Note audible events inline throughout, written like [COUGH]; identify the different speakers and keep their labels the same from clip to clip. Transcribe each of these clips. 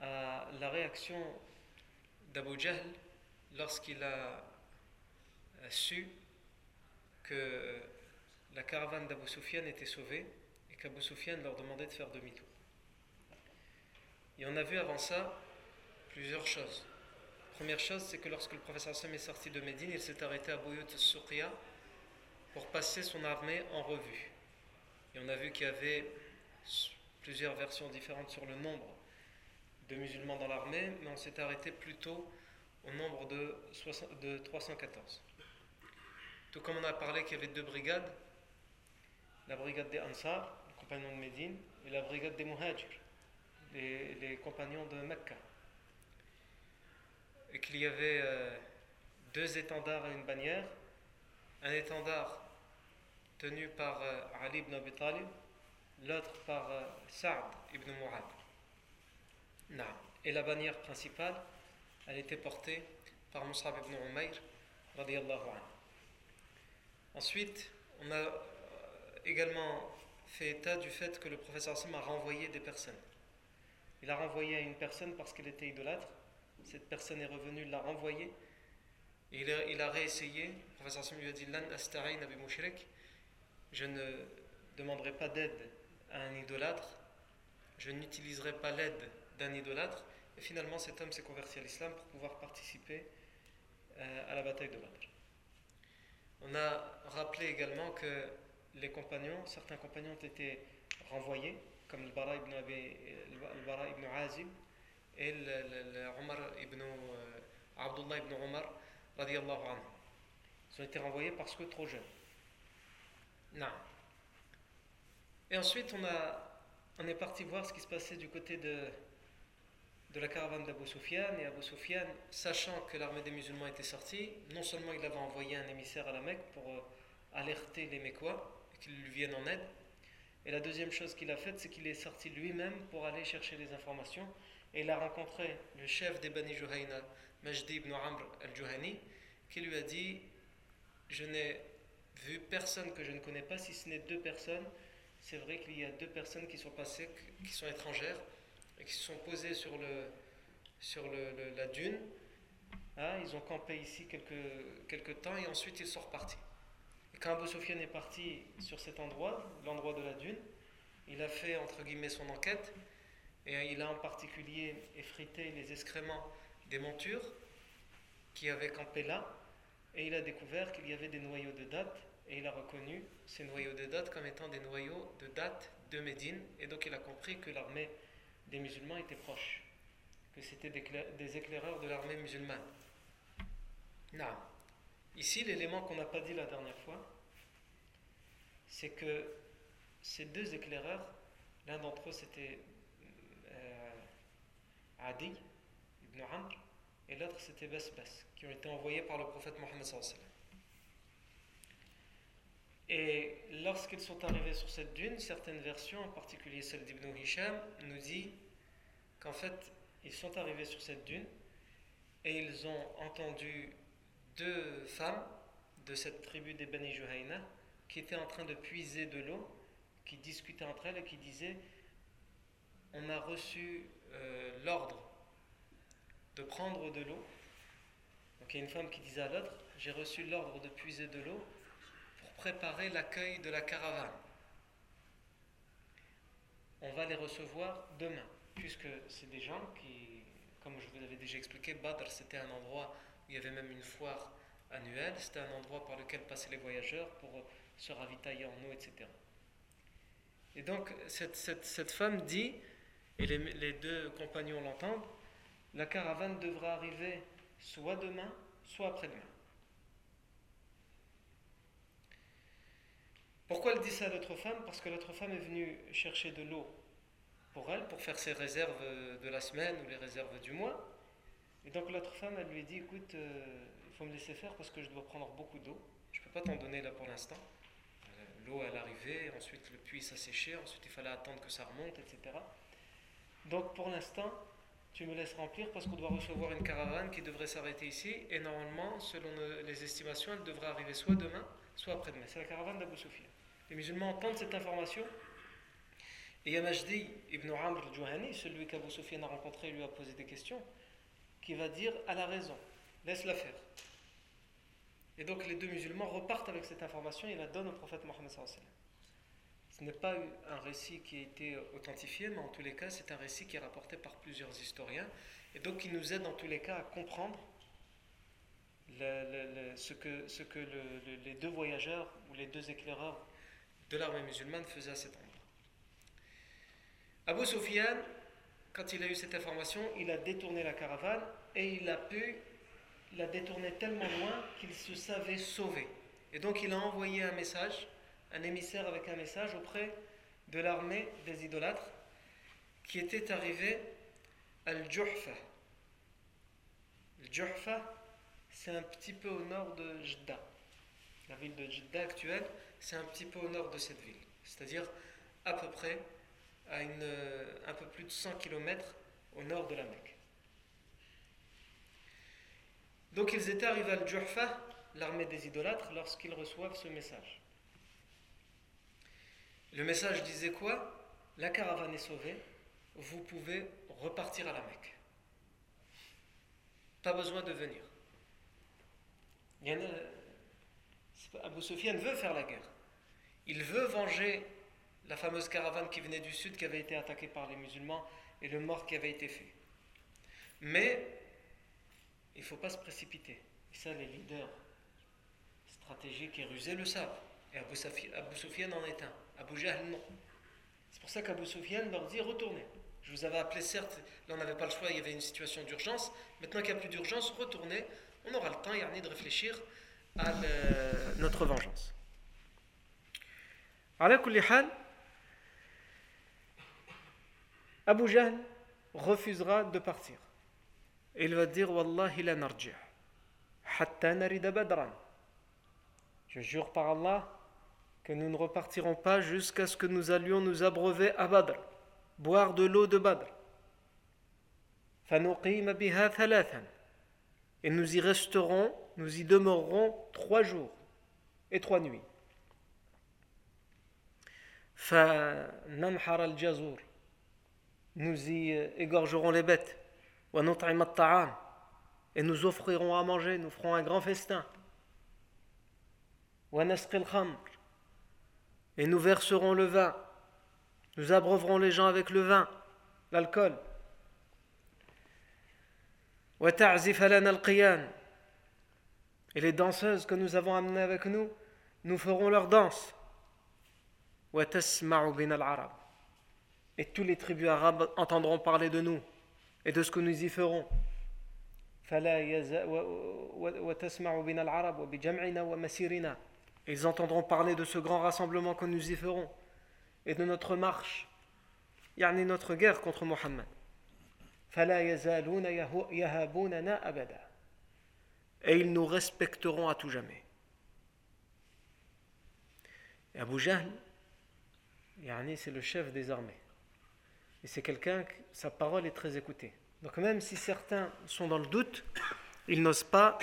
Speaker 1: à la réaction d'Abu Jahl lorsqu'il a su que la caravane d'Abu Sufyan était sauvée et qu'Abu Sufyan leur demandait de faire demi-tour. Et on a vu avant ça plusieurs choses. Première chose, c'est que lorsque le professeur Sam est sorti de Médine, il s'est arrêté à Bouyout Suqiya pour passer son armée en revue. Et on a vu qu'il y avait plusieurs versions différentes sur le nombre de musulmans dans l'armée, mais on s'est arrêté plutôt au nombre de, 60, de 314. Tout comme on a parlé qu'il y avait deux brigades, la brigade des Ansar, les compagnons de Médine, et la brigade des Muhajir, les, compagnons de Mecca. Et qu'il y avait euh, deux étendards et une bannière, un étendard tenu par euh, Ali ibn Abi Talib, l'autre par euh, Sa'd ibn Mu'ad. Et la bannière principale, elle était portée par Mus'ab ibn Umayr, radiallahu anhu. Ensuite, on a également fait état du fait que le professeur Sam a renvoyé des personnes. Il a renvoyé à une personne parce qu'elle était idolâtre. Cette personne est revenue, l'a renvoyé. Et il a, réessayé. Le professeur Sam lui a dit Lan. Je ne demanderai pas d'aide à un idolâtre. Je n'utiliserai pas l'aide d'un idolâtre. Et finalement, cet homme s'est converti à l'islam pour pouvoir participer euh, à la bataille de Badr. On a rappelé également que les compagnons, certains compagnons ont été renvoyés, comme le Bara ibn, Abi, le Bara ibn Azib et le, le, ibn euh, Abdullah ibn Omar, radiallahu anhu. Ils ont été renvoyés parce que trop jeunes. Non. Et ensuite, on, a, on est parti voir ce qui se passait du côté de, de la caravane d'Abu Sufyan. Et Abu Sufyan, sachant que l'armée des musulmans était sortie, non seulement il avait envoyé un émissaire à la Mecque pour euh, alerter les Mécois qu'ils lui viennent en aide. Et la deuxième chose qu'il a faite, c'est qu'il est sorti lui-même pour aller chercher les informations. Et il a rencontré le chef des Bani Juhayna, Majdi ibn Amr al-Juhani, qui lui a dit Je n'ai vu personne que je ne connais pas, si ce n'est deux personnes. C'est vrai qu'il y a deux personnes qui sont passées, qui sont étrangères, et qui se sont posées sur, le, sur le, la dune. Ah, ils ont campé ici quelques, quelques temps et ensuite ils sont repartis. Quand Abu Sufyan est parti sur cet endroit, l'endroit de la dune, il a fait entre guillemets son enquête et il a en particulier effrité les excréments des montures qui avaient campé là et il a découvert qu'il y avait des noyaux de date et il a reconnu ces noyaux de date comme étant des noyaux de date de Médine et donc il a compris que l'armée des musulmans était proche, que c'était des éclaireurs de l'armée musulmane. Non. Ici, l'élément qu'on n'a pas dit la dernière fois, c'est que ces deux éclaireurs, l'un d'entre eux c'était euh, Adi ibn Amr et l'autre c'était Basbas, qui ont été envoyés par le prophète Mohammed sallallahu. Et lorsqu'ils sont arrivés sur cette dune, certaines versions, en particulier celle d'Ibn Hisham, nous dit qu'en fait, ils sont arrivés sur cette dune et ils ont entendu deux femmes de cette tribu des Bani Juhayna qui étaient en train de puiser de l'eau, qui discutaient entre elles et qui disaient On a reçu euh, l'ordre de prendre de l'eau. Donc il y a une femme qui disait à l'autre J'ai reçu l'ordre de puiser de l'eau préparer l'accueil de la caravane. On va les recevoir demain, puisque c'est des gens qui, comme je vous l'avais déjà expliqué, Badr c'était un endroit où il y avait même une foire annuelle, c'était un endroit par lequel passaient les voyageurs pour se ravitailler en eau, etc. Et donc cette, femme dit, et les deux compagnons l'entendent, la caravane devra arriver soit demain, soit après-demain. Pourquoi elle dit ça à l'autre femme? Parce que l'autre femme est venue chercher de l'eau pour elle, pour faire ses réserves de la semaine ou les réserves du mois. Et donc l'autre femme, elle lui dit, écoute, euh, il faut me laisser faire parce que je dois prendre beaucoup d'eau. Je ne peux pas t'en donner là pour l'instant. Euh, l'eau, elle arrivait, ensuite le puits s'asséchait, ensuite il fallait attendre que ça remonte, etc. Donc pour l'instant, tu me laisses remplir parce qu'on doit recevoir une caravane qui devrait s'arrêter ici. Et normalement, selon les estimations, elle devrait arriver soit demain, soit après-demain. C'est la caravane d'Abu Sufyan. Les musulmans entendent cette information. Et Yamajdi ibn Amr al-Juhani, celui qu'Abu Sufyan a rencontré, lui a posé des questions, qui va dire à la raison, laisse-la faire. Et donc les deux musulmans repartent avec cette information et la donnent au prophète Mohammed ce n'est pas un récit qui a été authentifié, mais en tous les cas, c'est un récit qui est rapporté par plusieurs historiens, et donc qui nous aide en tous les cas à comprendre ce que, ce que les deux voyageurs ou les deux éclaireurs de l'armée musulmane faisaient à cet endroit. Abu Sufyan, quand il a eu cette information, il a détourné la caravane et il a pu la détourner tellement loin qu'il se savait sauvé. Et donc il a envoyé un message un émissaire avec un message auprès de l'armée des idolâtres qui était arrivé à Al-Juhfa. Al-Juhfa, c'est un petit peu au nord de Jeddah. La ville de Jeddah actuelle, c'est un petit peu au nord de cette ville. C'est-à-dire à peu près à une, un peu plus de 100 km au nord de la Mecque. Donc ils étaient arrivés à Al-Juhfa, l'armée des idolâtres, lorsqu'ils reçoivent ce message. Le message disait quoi? La caravane est sauvée, vous pouvez repartir à la Mecque. Pas besoin de venir. Il y en a, Abu Sufyan veut faire la guerre. Il veut venger la fameuse caravane qui venait du sud, qui avait été attaquée par les musulmans, et le mort qui avait été fait. Mais il ne faut pas se précipiter. Et ça, les leaders stratégiques et rusés le savent. Et Abu Sufyan en est un. Abu Jahl, non. C'est pour ça qu'Abu Sufyan leur dit retournez. Je vous avais appelé, certes, là on n'avait pas le choix, il y avait une situation d'urgence. Maintenant qu'il n'y a plus d'urgence, retournez. On aura le temps, il y a de réfléchir à notre vengeance. Abu Jahl refusera de partir. il va dire Wallahi la narji' hatta narida badran. Je jure par Allah que nous ne repartirons pas jusqu'à ce que nous allions nous abreuver à Badr, boire de l'eau de Badr. Et nous y resterons, nous y demeurerons trois jours et trois nuits. Nous y égorgerons les bêtes. Et nous offrirons à manger, nous ferons un grand festin. Et nous verserons le vin. Nous abreuverons les gens avec le vin, l'alcool. Et les danseuses que nous avons amenées avec nous, nous ferons leur danse. Et tous les tribus arabes entendront parler de nous et de ce que nous y ferons. Ils entendront parler de ce grand rassemblement que nous y ferons et de notre marche, yani notre guerre contre Mohammed. Et ils nous respecteront à tout jamais. Et Abu Jahl, c'est le chef des armées. Et c'est quelqu'un, sa parole est très écoutée. Donc même si certains sont dans le doute, ils n'osent pas,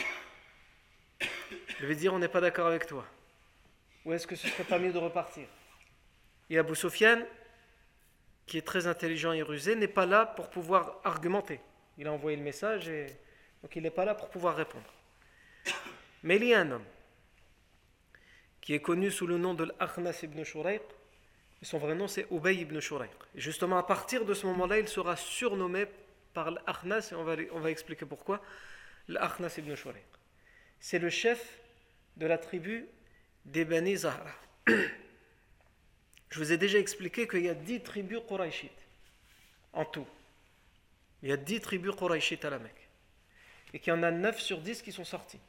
Speaker 1: vais dire on n'est pas d'accord avec toi. Ou est-ce que ce serait pas mieux de repartir? Et Abu Sufyan, qui est très intelligent et rusé, n'est pas là pour pouvoir argumenter. Il a envoyé le message et donc il n'est pas là pour pouvoir répondre. Mais il y a un homme qui est connu sous le nom de l'Akhnas ibn Shurayq. son vrai nom c'est Ubay ibn Shurayq. Et justement à partir de ce moment-là, il sera surnommé par l'Akhnas et on va, expliquer pourquoi. L'Akhnas ibn Shurayq. C'est le chef de la tribu des Bani Zahra. Je vous ai déjà expliqué qu'il y a dix tribus Quraishites en tout. Il y a dix tribus Quraishites à la Mecque. Et qu'il y en a neuf sur dix qui sont sortis.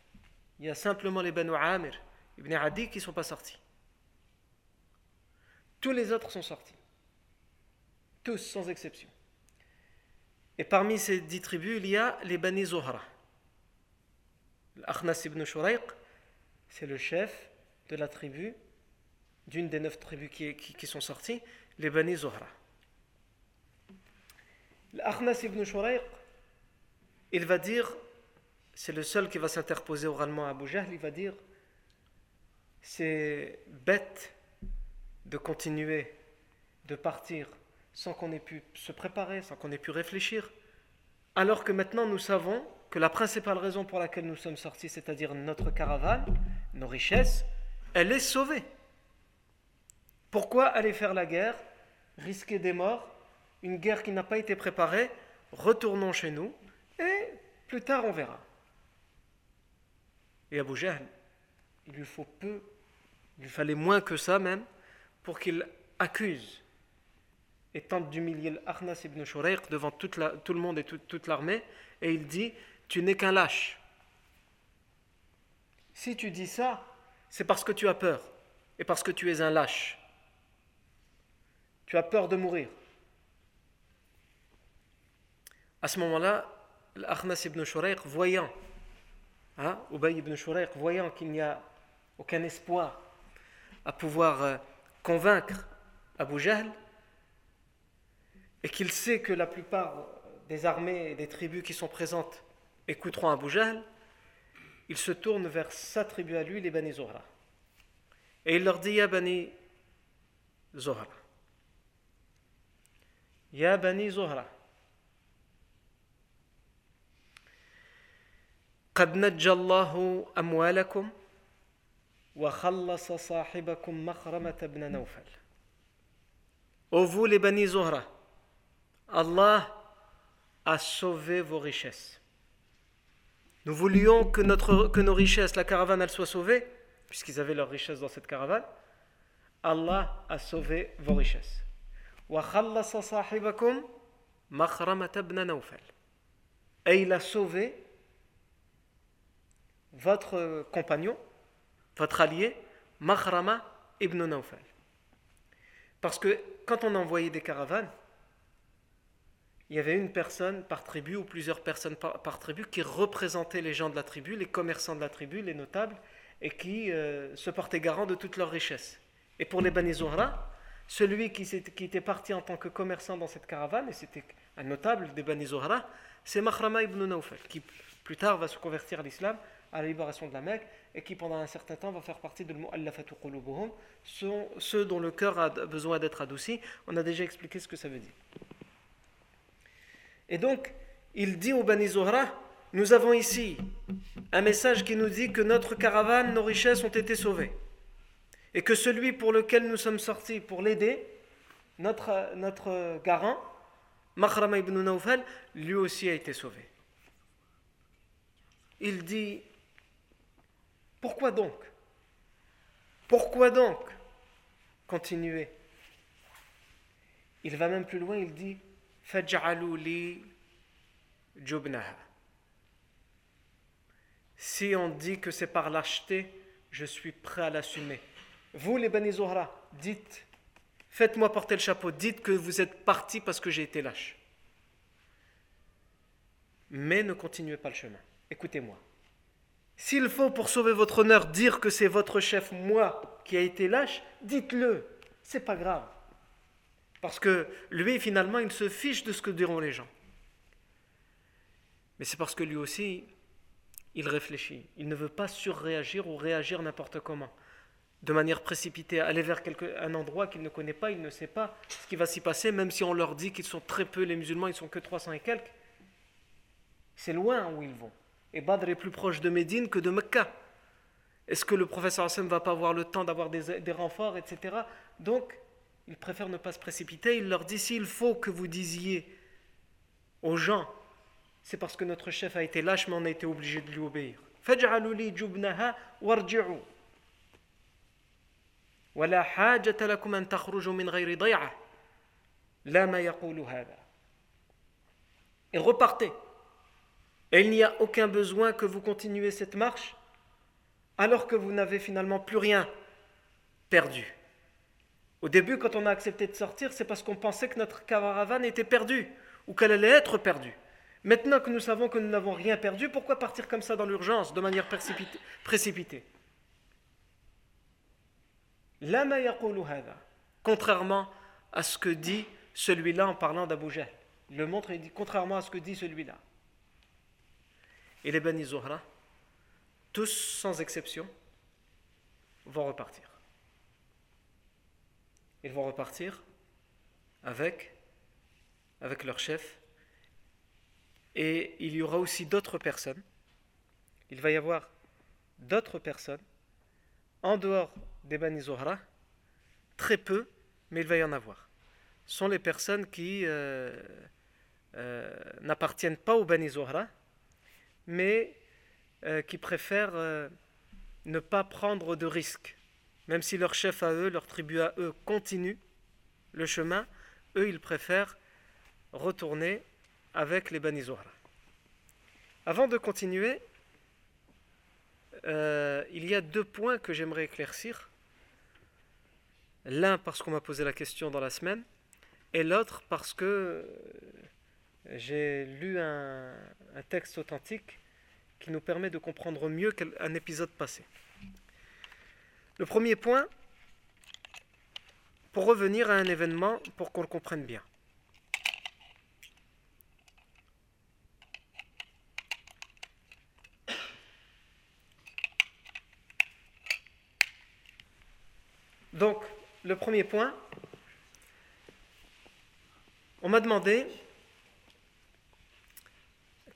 Speaker 1: Il y a simplement les Banu Amir, Ibn Adi qui ne sont pas sortis. Tous les autres sont sortis. Tous, sans exception. Et parmi ces dix tribus, il y a les Bani Zohra. L'Akhnas ibn Shurayq, c'est le chef de la tribu, d'une des neuf tribus qui, sont sorties, les Bani Zohra. L'Akhnas ibn Shurayq, il va dire, c'est le seul qui va s'interposer oralement à Abu il va dire c'est bête de continuer de partir sans qu'on ait pu se préparer, sans qu'on ait pu réfléchir, alors que maintenant nous savons que la principale raison pour laquelle nous sommes sortis, c'est-à-dire notre caravane, nos richesses, elle est sauvée. Pourquoi aller faire la guerre, risquer des morts, une guerre qui n'a pas été préparée? Retournons chez nous et plus tard on verra. Et Abu Jahl, il lui faut peu, il lui fallait moins que ça même, pour qu'il accuse et tente d'humilier l'Arnas ibn Shurayq devant tout le monde et toute l'armée, et il dit Tu n'es qu'un lâche. Si tu dis ça, c'est parce que tu as peur et parce que tu es un lâche. Tu as peur de mourir. À ce moment-là, l'Arnas ibn Shurayq, voyant, hein, Ubay ibn Shurayq, voyant qu'il n'y a aucun espoir à pouvoir euh, convaincre Abu Jahl, et qu'il sait que la plupart des armées et des tribus qui sont présentes écouteront Abu Jahl, il se tourne vers sa tribu à lui, les Bani Zohra. Et il leur dit Ya Bani Zohra. Ya Bani Zohra. قد نجى الله أموالكم وخلص صاحبكم مخرمة بن نوفل Ô vous les Bani Zohra, Allah a sauvé vos richesses. Nous voulions que, notre, que nos richesses, la caravane, elle soit sauvée, puisqu'ils avaient leurs richesses dans cette caravane. Allah a sauvé vos richesses. Et il a sauvé votre compagnon, votre allié, Mahrama ibn Nawfal. Parce que quand on envoyait des caravanes, il y avait une personne par tribu ou plusieurs personnes par, tribu qui représentaient les gens de la tribu, les commerçants de la tribu, les notables, et qui euh, se portaient garant de toutes leurs richesses. Et pour les Bani Zohra, celui qui, était parti en tant que commerçant dans cette caravane, et c'était un notable des Bani Zohra, c'est Mahrama ibn Nawfal, qui plus tard va se convertir à l'islam à la libération de la Mecque et qui pendant un certain temps va faire partie de l'Mu'allafatu Qulubuhum, ceux dont le cœur a besoin d'être adouci. On a déjà expliqué ce que ça veut dire. Et donc, il dit au Bani Zohra, nous avons ici un message qui nous dit que notre caravane, nos richesses ont été sauvées. Et que celui pour lequel nous sommes sortis pour l'aider, notre, notre garant, Mahrama ibn Nawfal, lui aussi a été sauvé. Il dit, pourquoi donc? Pourquoi donc continuer? Il va même plus loin, il dit, si on dit que c'est par lâcheté, je suis prêt à l'assumer. Vous, les Bani dites, faites-moi porter le chapeau, dites que vous êtes partis parce que j'ai été lâche. Mais ne continuez pas le chemin. Écoutez-moi. S'il faut, pour sauver votre honneur, dire que c'est votre chef, moi, qui a été lâche, dites-le. C'est pas grave. Parce que lui, finalement, il se fiche de ce que diront les gens. Mais c'est parce que lui aussi, il réfléchit. Il ne veut pas surréagir ou réagir n'importe comment. de manière précipitée, aller vers un endroit qu'il ne connaît pas, il ne sait pas ce qui va s'y passer, même si on leur dit qu'ils sont très peu, les musulmans, ils sont que 300 et quelques. C'est loin où ils vont. Et Badr est plus proche de Médine que de Mecca. Est-ce que le professeur Hassan ne va pas avoir le temps d'avoir des, des, renforts, etc. Donc, il préfère ne pas se précipiter. Il leur dit s'il faut que vous disiez aux gens, c'est parce que notre chef a été lâche, mais on a été obligé de lui obéir. Et repartez. Et il n'y a aucun besoin que vous continuez cette marche alors que vous n'avez finalement plus rien perdu. Au début, quand on a accepté de sortir, c'est parce qu'on pensait que notre caravane était perdue ou qu'elle allait être perdue. Maintenant que nous savons que nous n'avons rien perdu, pourquoi partir comme ça dans l'urgence, de manière précipitée Contrairement à ce que dit celui-là en parlant d'Abu le montre et dit contrairement à ce que dit celui-là. Et les Bani Zohra, tous sans exception, vont repartir. Ils vont repartir avec, avec leur chef. Et il y aura aussi d'autres personnes. Il va y avoir d'autres personnes en dehors des Bani Zohra, très peu, mais il va y en avoir. Ce sont les personnes qui euh, euh, n'appartiennent pas aux Bani Zohra, mais euh, qui préfèrent ne pas prendre de risques. Même si leur chef à eux, leur tribu à eux continue le chemin, eux, ils préfèrent retourner avec les Bani Zohra. Avant de continuer, il y a deux points que j'aimerais éclaircir. L'un parce qu'on m'a posé la question dans la semaine, et l'autre parce que euh, j'ai lu un, texte authentique qui nous permet de comprendre mieux qu'un épisode passé. Le premier point, pour revenir à un événement pour qu'on le comprenne bien. Donc, le premier point, on m'a demandé,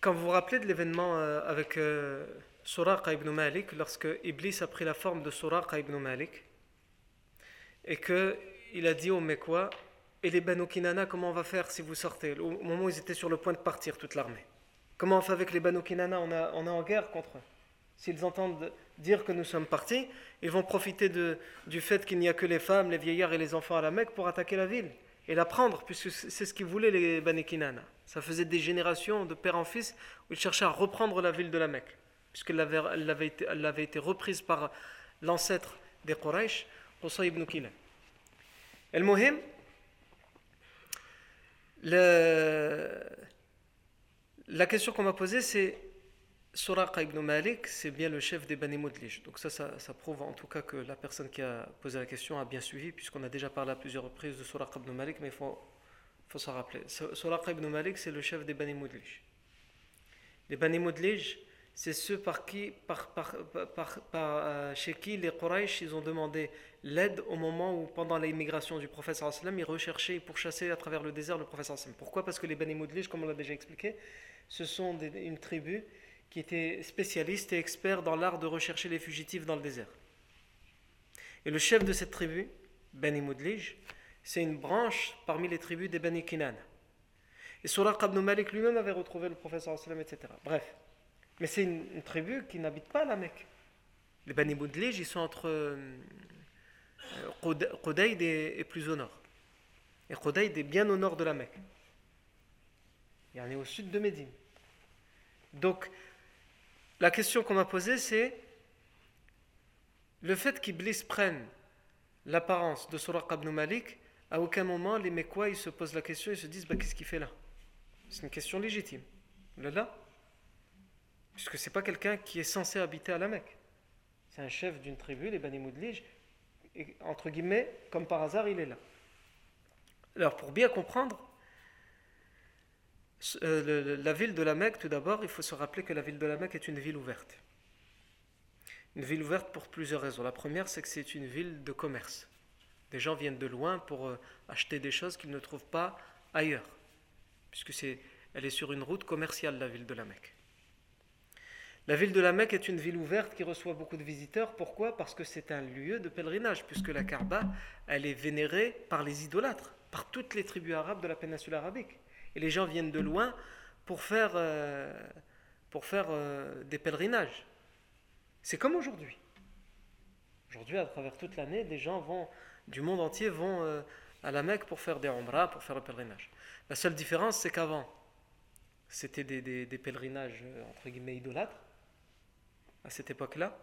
Speaker 1: quand vous vous rappelez de l'événement euh, avec euh, Suraqa ibn Malik, lorsque Iblis a pris la forme de Suraqa ibn Malik, et qu'il a dit aux Mekwa, et les Banu Kinana, comment on va faire si vous sortez? Au moment où ils étaient sur le point de partir, toute l'armée. Comment on fait avec les Banu Kinana? On, on est en guerre contre eux. S'ils entendent dire que nous sommes partis, ils vont profiter de, du fait qu'il n'y a que les femmes, les vieillards et les enfants à la Mecque pour attaquer la ville et la prendre, puisque c'est ce qu'ils voulaient les Bani Kinana. Ça faisait des générations de père en fils où ils cherchaient à reprendre la ville de la Mecque, puisqu'elle avait, elle avait, été, elle avait été reprise par l'ancêtre des Quraysh, Qusay ibn Kilan. El Mohim, la question qu'on m'a posée, c'est Suraqa ibn Malik, c'est bien le chef des Bani Mudlij. Donc ça, ça, prouve en tout cas que la personne qui a posé la question a bien suivi, puisqu'on a déjà parlé à plusieurs reprises de Suraqa ibn Malik, mais il faut, faut s'en rappeler. Suraqa ibn Malik, c'est le chef des Bani Mudlij. Les Bani Mudlij, c'est ceux par qui, par, par, par, euh, chez qui les Quraysh ils ont demandé l'aide au moment où, pendant l'immigration du prophète sallam, ils recherchaient et pourchassaient à travers le désert le prophète sallam. Pourquoi? Parce que les Bani Mudlij, comme on l'a déjà expliqué, ce sont une tribu qui était spécialiste et expert dans l'art de rechercher les fugitifs dans le désert. Et le chef de cette tribu, Bani Mudlij, c'est une branche parmi les tribus des Bani Kinan. Et Suraq ibn Malik lui-même avait retrouvé le professeur etc. Bref. Mais c'est une, tribu qui n'habite pas la Mecque. Les Bani Mudlij, ils sont entre euh, et, plus au nord. Et Qudayd est bien au nord de la Mecque. Il y en est au sud de Médine. Donc, la question qu'on m'a posée, c'est le fait qu'Iblis prenne l'apparence de Suraq ibn Malik, à aucun moment les Mekwa ils se posent la question et se disent bah, qu'est-ce qu'il fait là? C'est une question légitime. Là, puisque c'est pas quelqu'un qui est censé habiter à la Mecque. C'est un chef d'une tribu, les Bani et entre guillemets, comme par hasard, il est là. Alors, pour bien comprendre, euh, la ville de la Mecque, tout d'abord, il faut se rappeler que la ville de la Mecque est une ville ouverte. Une ville ouverte pour plusieurs raisons. La première, c'est que c'est une ville de commerce. Des gens viennent de loin pour euh, acheter des choses qu'ils ne trouvent pas ailleurs, puisque c'est, elle est sur une route commerciale, la ville de la Mecque. La ville de la Mecque est une ville ouverte qui reçoit beaucoup de visiteurs. Pourquoi? Parce que c'est un lieu de pèlerinage, puisque la Kaaba, elle est vénérée par les idolâtres, par toutes les tribus arabes de la péninsule arabique. Et les gens viennent de loin pour faire, euh, pour faire euh, des pèlerinages. C'est comme aujourd'hui. Aujourd'hui, à travers toute l'année, des gens vont, du monde entier vont euh, à la Mecque pour faire des umrah, pour faire le pèlerinage. La seule différence, c'est qu'avant, c'était des, des pèlerinages, entre guillemets, idolâtres à cette époque-là,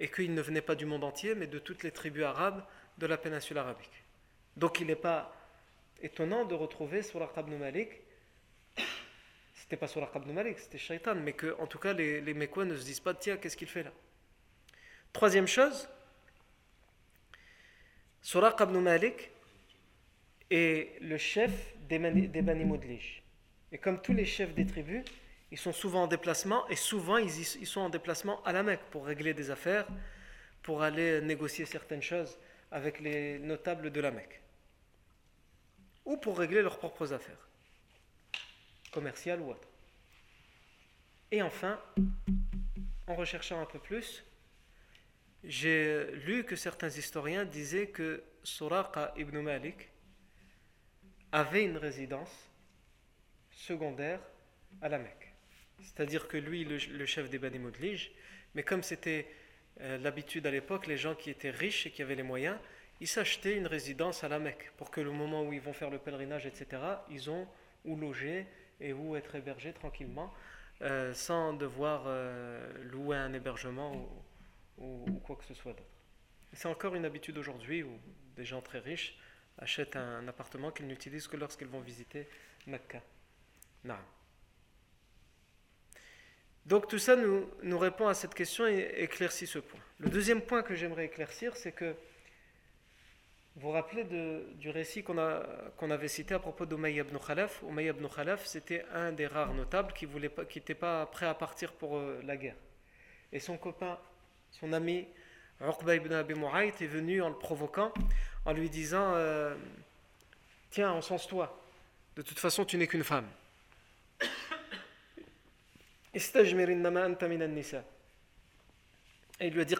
Speaker 1: et qu'il ne venait pas du monde entier, mais de toutes les tribus arabes de la péninsule arabique. Donc il n'est pas étonnant de retrouver sur ibn Malik, c'était pas sur ibn Malik, c'était Shaitan, mais que en tout cas les, les Mécois ne se disent pas tiens, qu'est-ce qu'il fait là? Troisième chose, Suraq ibn Malik est le chef des, Moudlish. Et comme tous les chefs des tribus, ils sont souvent en déplacement et souvent ils, ils, sont en déplacement à la Mecque pour régler des affaires, pour aller négocier certaines choses avec les notables de la Mecque. Ou pour régler leurs propres affaires, commerciales ou autres. Et enfin, en recherchant un peu plus, j'ai lu que certains historiens disaient que Suraqa ibn Malik avait une résidence secondaire à la Mecque. C'est-à-dire que lui, le, chef des Bani mais comme c'était euh, l'habitude à l'époque, les gens qui étaient riches et qui avaient les moyens, ils s'achetaient une résidence à la Mecque pour que le moment où ils vont faire le pèlerinage, etc., ils ont où loger et où être hébergés tranquillement, euh, sans devoir euh, louer un hébergement ou, quoi que ce soit d'autre. C'est encore une habitude aujourd'hui où des gens très riches achètent un, appartement qu'ils n'utilisent que lorsqu'ils vont visiter Mecca. Non. Donc tout ça nous, nous, répond à cette question et éclaircit ce point. Le deuxième point que j'aimerais éclaircir, c'est que vous vous rappelez du récit qu'on avait cité à propos d'Umayy ibn Khalaf? Umayy ibn Khalaf, c'était un des rares notables qui n'était pas, prêt à partir pour euh, la guerre. Et son copain, son ami Uqba ibn Abi Mu'ayt est venu en le provoquant, en lui disant euh, Tiens, encense-toi, de toute façon tu n'es qu'une femme. [COUGHS] Et il lui a dit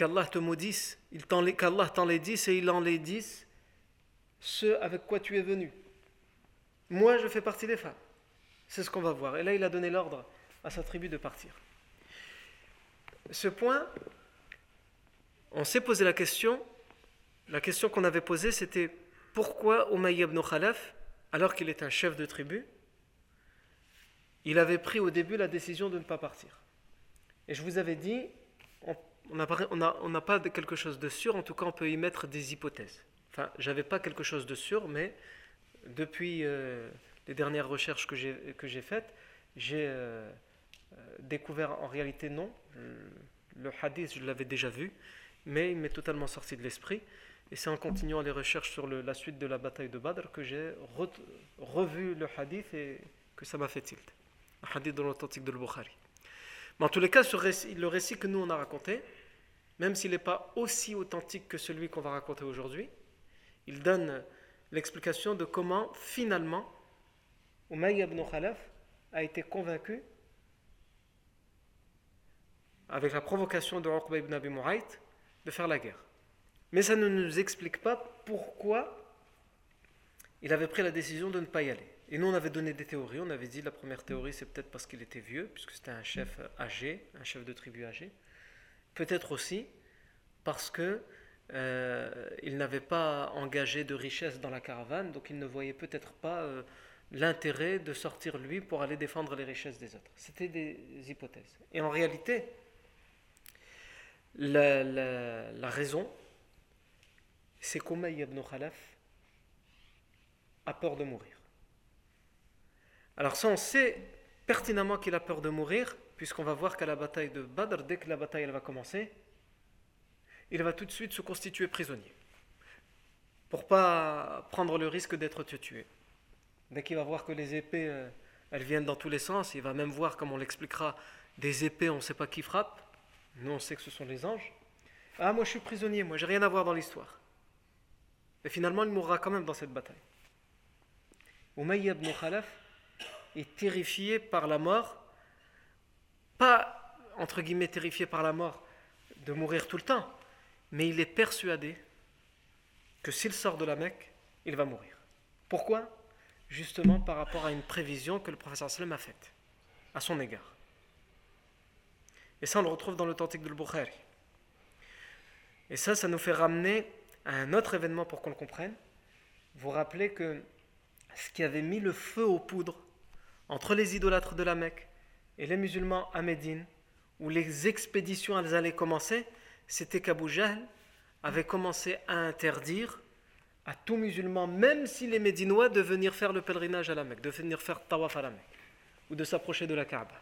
Speaker 1: Qu'Allah te maudisse, qu'Allah t'en les dise et il en les dise ce avec quoi tu es venu. Moi, je fais partie des femmes. C'est ce qu'on va voir. Et là, il a donné l'ordre à sa tribu de partir. Ce point, on s'est posé la question. La question qu'on avait posée, c'était pourquoi Umayy ibn Khalaf, alors qu'il est un chef de tribu, il avait pris au début la décision de ne pas partir. Et je vous avais dit, on n'a pas quelque chose de sûr, en tout cas on peut y mettre des hypothèses. Enfin, j'avais pas quelque chose de sûr, mais depuis euh, les dernières recherches que j'ai faites, j'ai euh, euh, découvert en réalité non. Le hadith, je l'avais déjà vu, mais il m'est totalement sorti de l'esprit. Et c'est en continuant les recherches sur la suite de la bataille de Badr que j'ai revu le hadith et que ça m'a fait tilt. Le hadith de l'authentique de l'Bukhari. Mais en tous les cas, le récit que nous on a raconté, même s'il n'est pas aussi authentique que celui qu'on va raconter aujourd'hui, il donne l'explication de comment finalement Umayy ibn Khalaf a été convaincu avec la provocation de Uqba ibn Abi Mu'ayt de faire la guerre. Mais ça ne nous explique pas pourquoi il avait pris la décision de ne pas y aller. Et nous, on avait donné des théories. On avait dit la première théorie, c'est peut-être parce qu'il était vieux, puisque c'était un chef âgé, un chef de tribu âgé. Peut-être aussi parce que euh, il n'avait pas engagé de richesse dans la caravane, donc il ne voyait peut-être pas euh, l'intérêt de sortir lui pour aller défendre les richesses des autres. C'était des hypothèses. Et en réalité, la, raison, c'est qu'Umayy ibn Khalaf a peur de mourir. Alors ça, on sait pertinemment qu'il a peur de mourir, puisqu'on va voir qu'à la bataille de Badr, dès que la bataille va commencer, il va tout de suite se constituer prisonnier, pour pas prendre le risque d'être tué. Dès qu'il va voir que les épées euh, elles viennent dans tous les sens. Il va même voir, comme on l'expliquera, des épées, on ne sait pas qui frappe. Nous, on sait que ce sont les anges. Ah, moi je suis prisonnier, moi j'ai rien à voir dans l'histoire. Et finalement, il mourra quand même dans cette bataille. Umayya ibn Khalaf est terrifié par la mort, pas entre guillemets terrifié par la mort de mourir tout le temps, mais il est persuadé que s'il sort de la Mecque, il va mourir. Pourquoi? Justement par rapport à une prévision que le professeur sallam a faite à son égard. Et ça, on le retrouve dans l'authentique de l'Bukhari. Et ça, ça nous fait ramener à un autre événement pour qu'on le comprenne. Vous rappelez que ce qui avait mis le feu aux poudres entre les idolâtres de la Mecque et les musulmans à Médine, où les expéditions allaient commencer, c'était qu'Abu Jahl avait commencé à interdire à tout musulman, même si les Médinois, de venir faire le pèlerinage à la Mecque, de venir faire tawaf à la Mecque, ou de s'approcher de la Kaaba.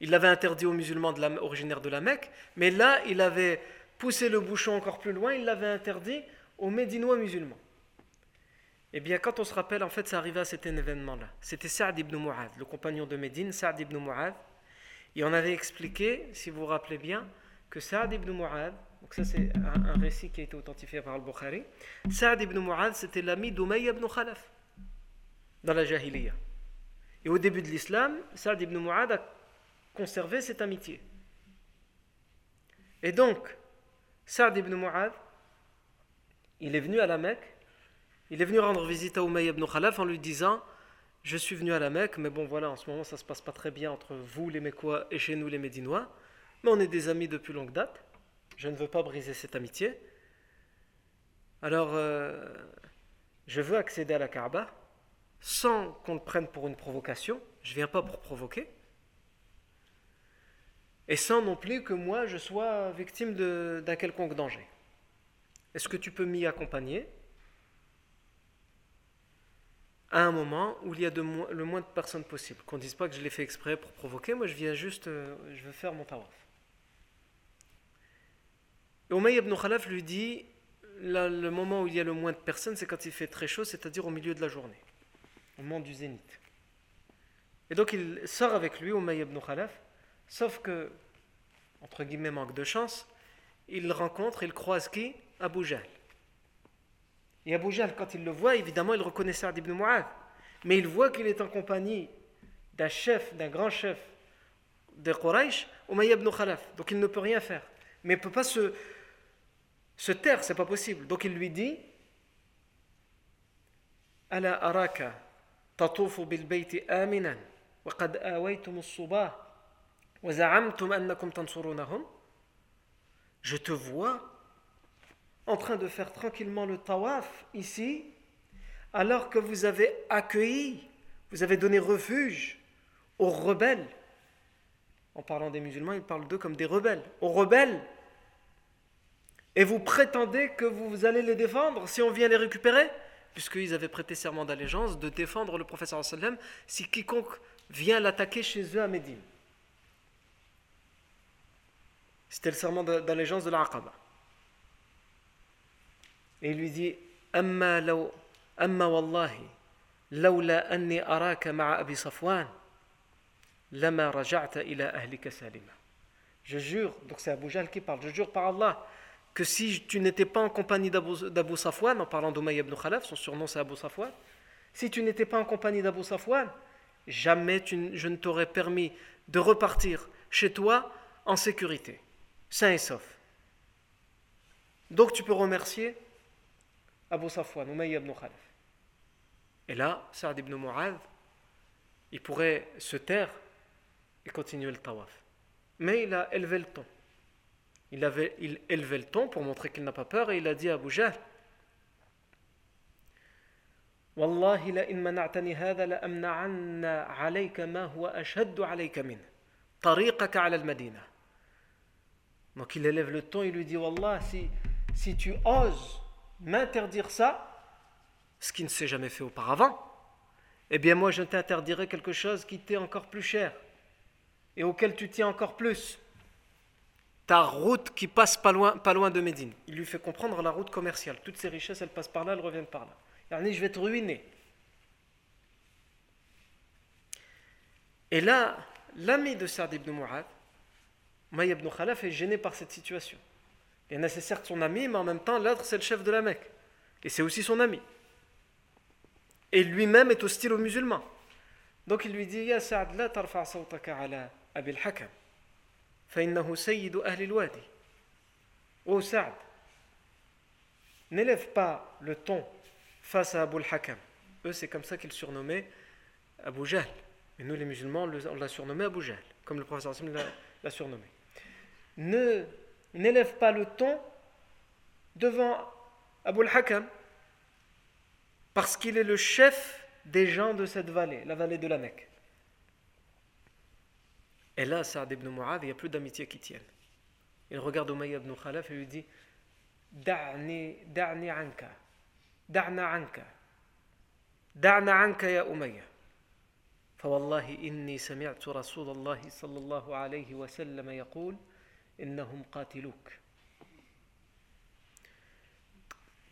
Speaker 1: Il l'avait interdit aux musulmans originaires de la Mecque, mais là, il avait poussé le bouchon encore plus loin, il l'avait interdit aux Médinois musulmans. Eh bien, quand on se rappelle, en fait, ça arrivait à cet événement-là. C'était Saad ibn Mu'ad, le compagnon de Médine, Saad ibn Mu'ad. Et on avait expliqué, si vous vous rappelez bien, que Saad ibn Mu'ad, donc ça c'est un, récit qui a été authentifié par Al-Bukhari, Saad ibn Mu'ad, c'était l'ami d'Umayya ibn Khalaf, dans la Jahiliya. Et au début de l'islam, Saad ibn Mu'ad a conserver cette amitié. Et donc, Saad ibn Mu'ad, il est venu à la Mecque, il est venu rendre visite à Umayy ibn Khalaf en lui disant Je suis venu à la Mecque, mais bon voilà, en ce moment ça se passe pas très bien entre vous les Mecquois et chez nous les Médinois, mais on est des amis depuis longue date, je ne veux pas briser cette amitié. Alors, euh, je veux accéder à la Kaaba sans qu'on le prenne pour une provocation, je viens pas pour provoquer. Et sans non plus que moi je sois victime d'un quelconque danger. Est-ce que tu peux m'y accompagner? À un moment où il y a de le moins de personnes possible Qu'on ne dise pas que je l'ai fait exprès pour provoquer, moi je viens juste, euh, je veux faire mon tawaf. Et Umayy ibn Khalaf lui dit le moment où il y a le moins de personnes, c'est quand il fait très chaud, c'est-à-dire au milieu de la journée, au moment du zénith. Et donc il sort avec lui, Umayy ibn Khalaf, Sauf que, entre guillemets, manque de chance, il rencontre, il croise qui? Abu Jahl. Et Abu Jahl, quand il le voit, évidemment, il reconnaît Saad ibn Mu'adh. Mais il voit qu'il est en compagnie d'un chef, d'un grand chef de Quraysh, Umayy ibn Khalaf. Donc il ne peut rien faire. Mais il ne peut pas se, se taire, c'est pas possible. Donc il lui dit Ala araka tatufu bil bayti aminan wa awaytum as-subah je te vois en train de faire tranquillement le tawaf ici, alors que vous avez accueilli, vous avez donné refuge aux rebelles. En parlant des musulmans, il parle d'eux comme des rebelles. Aux rebelles. Et vous prétendez que vous allez les défendre si on vient les récupérer? Puisqu'ils avaient prêté serment d'allégeance de défendre le professeur sallam si quiconque vient l'attaquer chez eux à Médine. C'était le serment d'allégeance de l'Aqaba. Et il lui dit Amma, amma lama raja'ta ila. Je jure, donc c'est Abu Jahl qui parle, je jure par Allah que si tu n'étais pas en compagnie d'Abu Safwan, en parlant d'Umayy ibn Khalaf, son surnom c'est Abu Safwan, si tu n'étais pas en compagnie d'Abu Safwan, jamais je ne t'aurais permis de repartir chez toi en sécurité sain et sauf. Donc tu peux remercier Abu Safwan, Umayya ibn Khalaf. Et là, Saad ibn Mu'adh, il pourrait se taire et continuer le tawaf. Mais il a élevé le ton. Il avait il élevé le ton pour montrer qu'il n'a pas peur et il a dit à Abu Jahl Wallahi la in mana'tani hadha la amna'anna 'alayka ma huwa ashhadd 'alayka min tariqaka 'ala al-Madina. Donc il élève le ton, il lui dit Wallah si si tu oses m'interdire ça, ce qui ne s'est jamais fait auparavant, eh bien moi je t'interdirai quelque chose qui t'est encore plus cher et auquel tu tiens encore plus. Ta route qui passe pas loin, pas loin de Médine. Il lui fait comprendre la route commerciale. Toutes ces richesses, elles passent par là, elles reviennent par là. je vais te ruiner. Et là, l'ami de Saad ibn Mu'ad, May ibn Khalaf, est gêné par cette situation. Et c'est certes son ami, mais en même temps, l'autre, c'est le chef de la Mecque. Et c'est aussi son ami. Et lui-même est hostile aux musulmans. Donc il lui dit Ya Saad, la tarfa sawtaka ala Abil Hakam. فإنه سيد أهل الوادي. Oh Saad, n'élève pas le ton face à Abu al-Hakam. Eux, c'est comme ça qu'ils surnommaient Abu Jahl. Et nous, les musulmans, on l'a surnommé Abu Jahl, comme le professeur l'a surnommé. Ne n'élève pas le ton devant Abu al-Hakam, parce qu'il est le chef des gens de cette vallée, la vallée de la Mecque. Et là, Saad ibn Mu'adh, il n'y a plus d'amitié qui tienne. Il regarde Umayya ibn Khalaf et lui dit Da'ni, da'ni anka, da'na anka, da'na anka ya Umayya. فوالله إني سمعت رسول الله صلى الله عليه وسلم يقول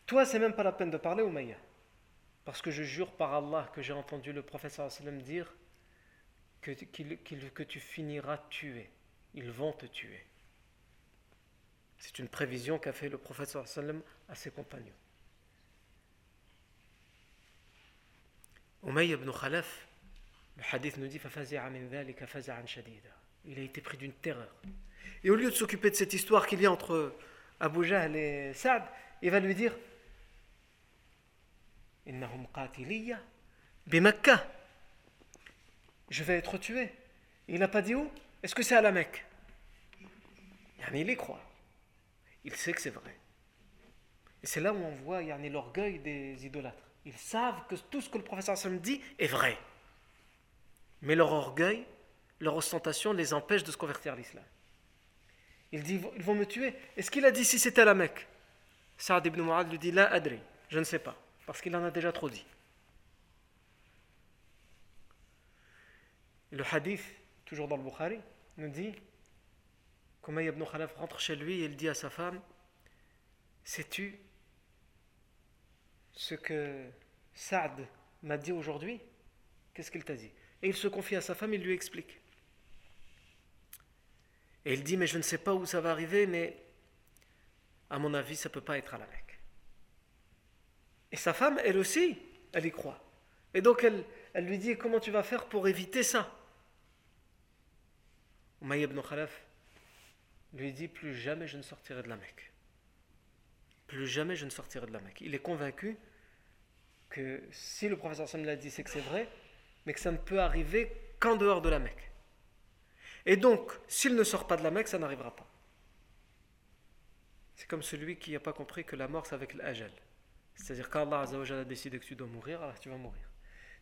Speaker 1: toi, c'est même pas la peine de parler, Umayya. Parce que je jure par Allah que j'ai entendu le professeur sallam dire que, qu que tu finiras tué. Ils vont te tuer. C'est une prévision qu'a fait le professeur sallam à ses compagnons. Umayy ibn Khalaf, le hadith nous dit Il a été pris d'une terreur. Et au lieu de s'occuper de cette histoire qu'il y a entre Abu Jahl et Saad, il va lui dire Innahum qatiliya bimakka. Je vais être tué. Il n'a pas dit où? Est-ce que c'est à la Mecque? Yani, Il y croit. Il sait que c'est vrai. Et c'est là où on voit yani, l'orgueil des idolâtres. Ils savent que tout ce que le professeur Sam dit est vrai. Mais leur orgueil, leur ostentation les empêche de se convertir à l'islam. Il dit ils vont me tuer. Est-ce qu'il a dit si c'était la Mecque? Saad ibn Mu'ad lui dit La adri, je ne sais pas parce qu'il en a déjà trop dit. Le hadith, toujours dans le Bukhari, nous dit qu'Umayy ibn Khalaf rentre chez lui et il dit à sa femme Sais-tu ce que Saad m'a dit aujourd'hui? Qu'est-ce qu'il t'a dit? Et il se confie à sa femme, il lui explique. Et il dit Mais je ne sais pas où ça va arriver, mais à mon avis, ça ne peut pas être à la Mecque. Et sa femme, elle aussi, elle y croit. Et donc elle, lui dit comment tu vas faire pour éviter ça? Umayy ibn Khalaf lui dit plus jamais je ne sortirai de la Mecque. Plus jamais je ne sortirai de la Mecque. Il est convaincu que si le professeur Sam l'a dit, c'est que c'est vrai, mais que ça ne peut arriver qu'en dehors de la Mecque. Et donc, s'il ne sort pas de la Mecque, ça n'arrivera pas. C'est comme celui qui n'a pas compris que la mort, c'est avec l'ajal. C'est-à-dire qu'Allah a décidé que tu dois mourir, alors tu vas mourir.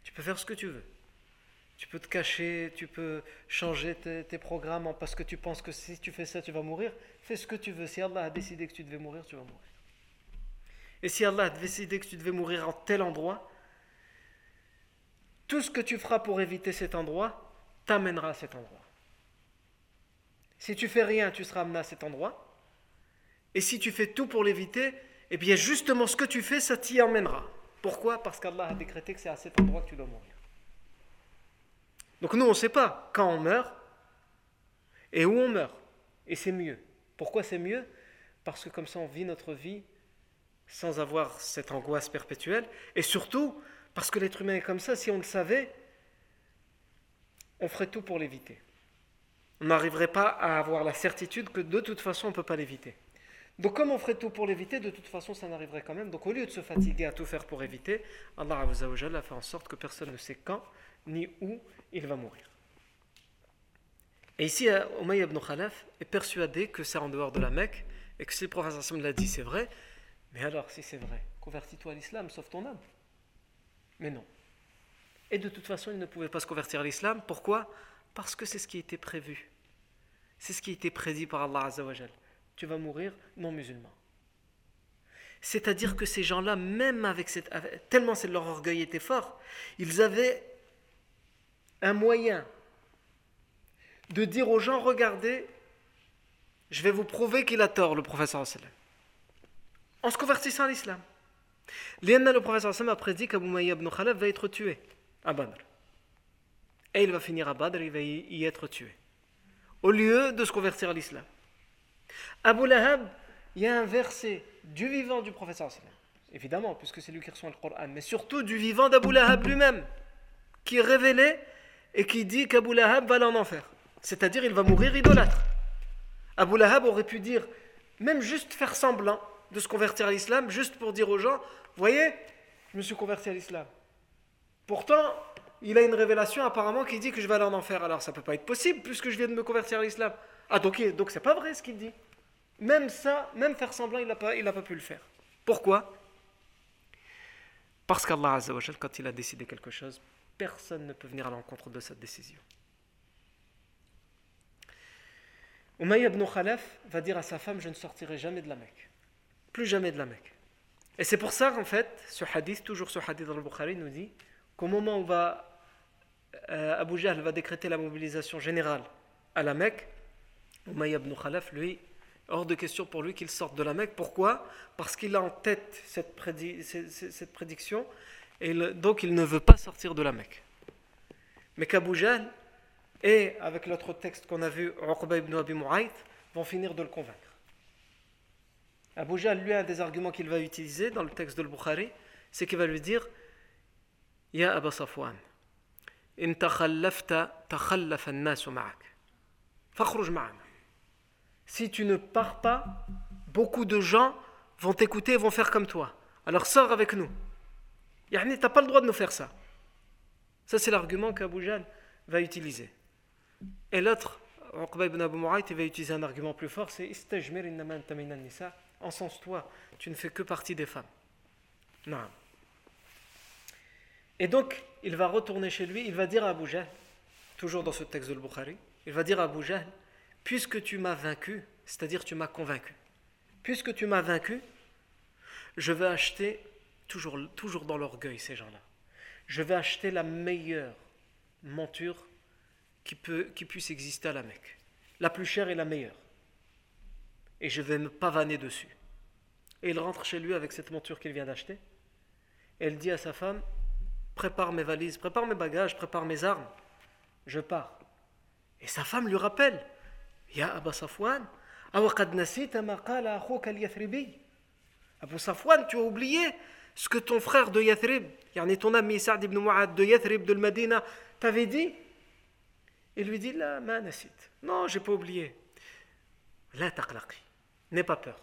Speaker 1: Tu peux faire ce que tu veux. Tu peux te cacher, tu peux changer tes, programmes parce que tu penses que si tu fais ça, tu vas mourir. Fais ce que tu veux. Si Allah a décidé que tu devais mourir, tu vas mourir. Et si Allah a décidé que tu devais mourir en tel endroit, tout ce que tu feras pour éviter cet endroit t'amènera à cet endroit. Si tu fais rien, tu seras amené à cet endroit. Et si tu fais tout pour l'éviter, eh bien justement ce que tu fais, ça t'y emmènera. Pourquoi? Parce qu'Allah a décrété que c'est à cet endroit que tu dois mourir. Donc nous, on ne sait pas quand on meurt et où on meurt. Et c'est mieux. Pourquoi c'est mieux? Parce que comme ça, on vit notre vie sans avoir cette angoisse perpétuelle. Et surtout, parce que l'être humain est comme ça, si on le savait, on ferait tout pour l'éviter. On n'arriverait pas à avoir la certitude que de toute façon, on ne peut pas l'éviter. Donc comme on ferait tout pour l'éviter, de toute façon ça n'arriverait quand même. Donc au lieu de se fatiguer à tout faire pour éviter, Allah a fait en sorte que personne ne sait quand ni où il va mourir. Et ici, Umayy ibn Khalaf est persuadé que c'est en dehors de la Mecque et que si le prophète l'a dit, c'est vrai. Mais alors, si c'est vrai, convertis-toi à l'islam, sauve ton âme. Mais non. Et de toute façon, il ne pouvait pas se convertir à l'islam. Pourquoi? Parce que c'est ce qui était prévu. C'est ce qui était prédit par Allah Azzawajal tu vas mourir non musulman. C'est-à-dire que ces gens-là, même avec tellement leur orgueil était fort, ils avaient un moyen de dire aux gens regardez, je vais vous prouver qu'il a tort, le professeur en se convertissant à l'islam. Lianna, le professeur a prédit qu'Abu Maïa ibn Khalaf va être tué à Badr. Et il va finir à Badr, il va y être tué. Au lieu de se convertir à l'islam. Abu Lahab, il y a un verset du vivant du professeur évidemment, puisque c'est lui qui reçoit le Coran, mais surtout du vivant d'Abu Lahab lui-même, qui est révélé et qui dit qu'Abu Lahab va aller en enfer. C'est-à-dire, il va mourir idolâtre. Abu Lahab aurait pu dire, même juste faire semblant de se convertir à l'islam, juste pour dire aux gens, voyez, je me suis converti à l'islam. Pourtant, il a une révélation apparemment qui dit que je vais aller en enfer. Alors ça ne peut pas être possible puisque je viens de me convertir à l'islam. Ah donc, donc c'est pas vrai ce qu'il dit. Même ça, même faire semblant, il n'a pas, pas pu le faire. Pourquoi? Parce qu'Allah quand il a décidé quelque chose, personne ne peut venir à l'encontre de cette décision. Umayy ibn Khalaf va dire à sa femme Je ne sortirai jamais de la Mecque. Plus jamais de la Mecque. Et c'est pour ça qu'en fait, ce hadith, toujours ce hadith dans le Bukhari, nous dit qu'au moment où va, euh, Abu Jahl va décréter la mobilisation générale à la Mecque, Umayy ibn Khalaf, lui, hors de question pour lui qu'il sorte de la Mecque. Pourquoi? Parce qu'il a en tête cette, prédiction et donc il ne veut pas sortir de la Mecque. Mais qu'Abu Jahl et, avec l'autre texte qu'on a vu, Uqba ibn Abi Mu'ayt, vont finir de le convaincre. Abu Jahl, lui, un des arguments qu'il va utiliser dans le texte de Bukhari, c'est qu'il va lui dire Safwan, in takhallafta takhallaf an-nas ma'ak. Fakhruj ma'ana. Si tu ne pars pas, beaucoup de gens vont t'écouter et vont faire comme toi. Alors sors avec nous. Yani, tu n'as pas le droit de nous faire ça. Ça, c'est l'argument qu'Abu Jahl va utiliser. Et l'autre, Uqba ibn Abu Mu'ayt, va utiliser un argument plus fort, c'est innama nisa. Encense-toi, tu ne fais que partie des femmes. Non. Et donc, il va retourner chez lui, il va dire à Abu toujours dans ce texte de Bukhari, il va dire à Abu puisque tu m'as vaincu, c'est-à-dire tu m'as convaincu, puisque tu m'as vaincu, je vais acheter, toujours, toujours dans l'orgueil ces gens-là, je vais acheter la meilleure monture qui, qui puisse exister à la Mecque. La plus chère et la meilleure. Et je vais me pavaner dessus. Et il rentre chez lui avec cette monture qu'il vient d'acheter. Et elle dit à sa femme Prépare mes valises, prépare mes bagages, prépare mes armes. Je pars. Et sa femme lui rappelle Ya Abba Safwan, Abu Safwan, tu as oublié ce que ton frère de Yathrib, ton ami Sa'd ibn Mu'ad de Yathrib de Medina, t'avait dit il lui dit La manasit. Non, j'ai pas oublié. La taqlaqi. N'aie pas peur.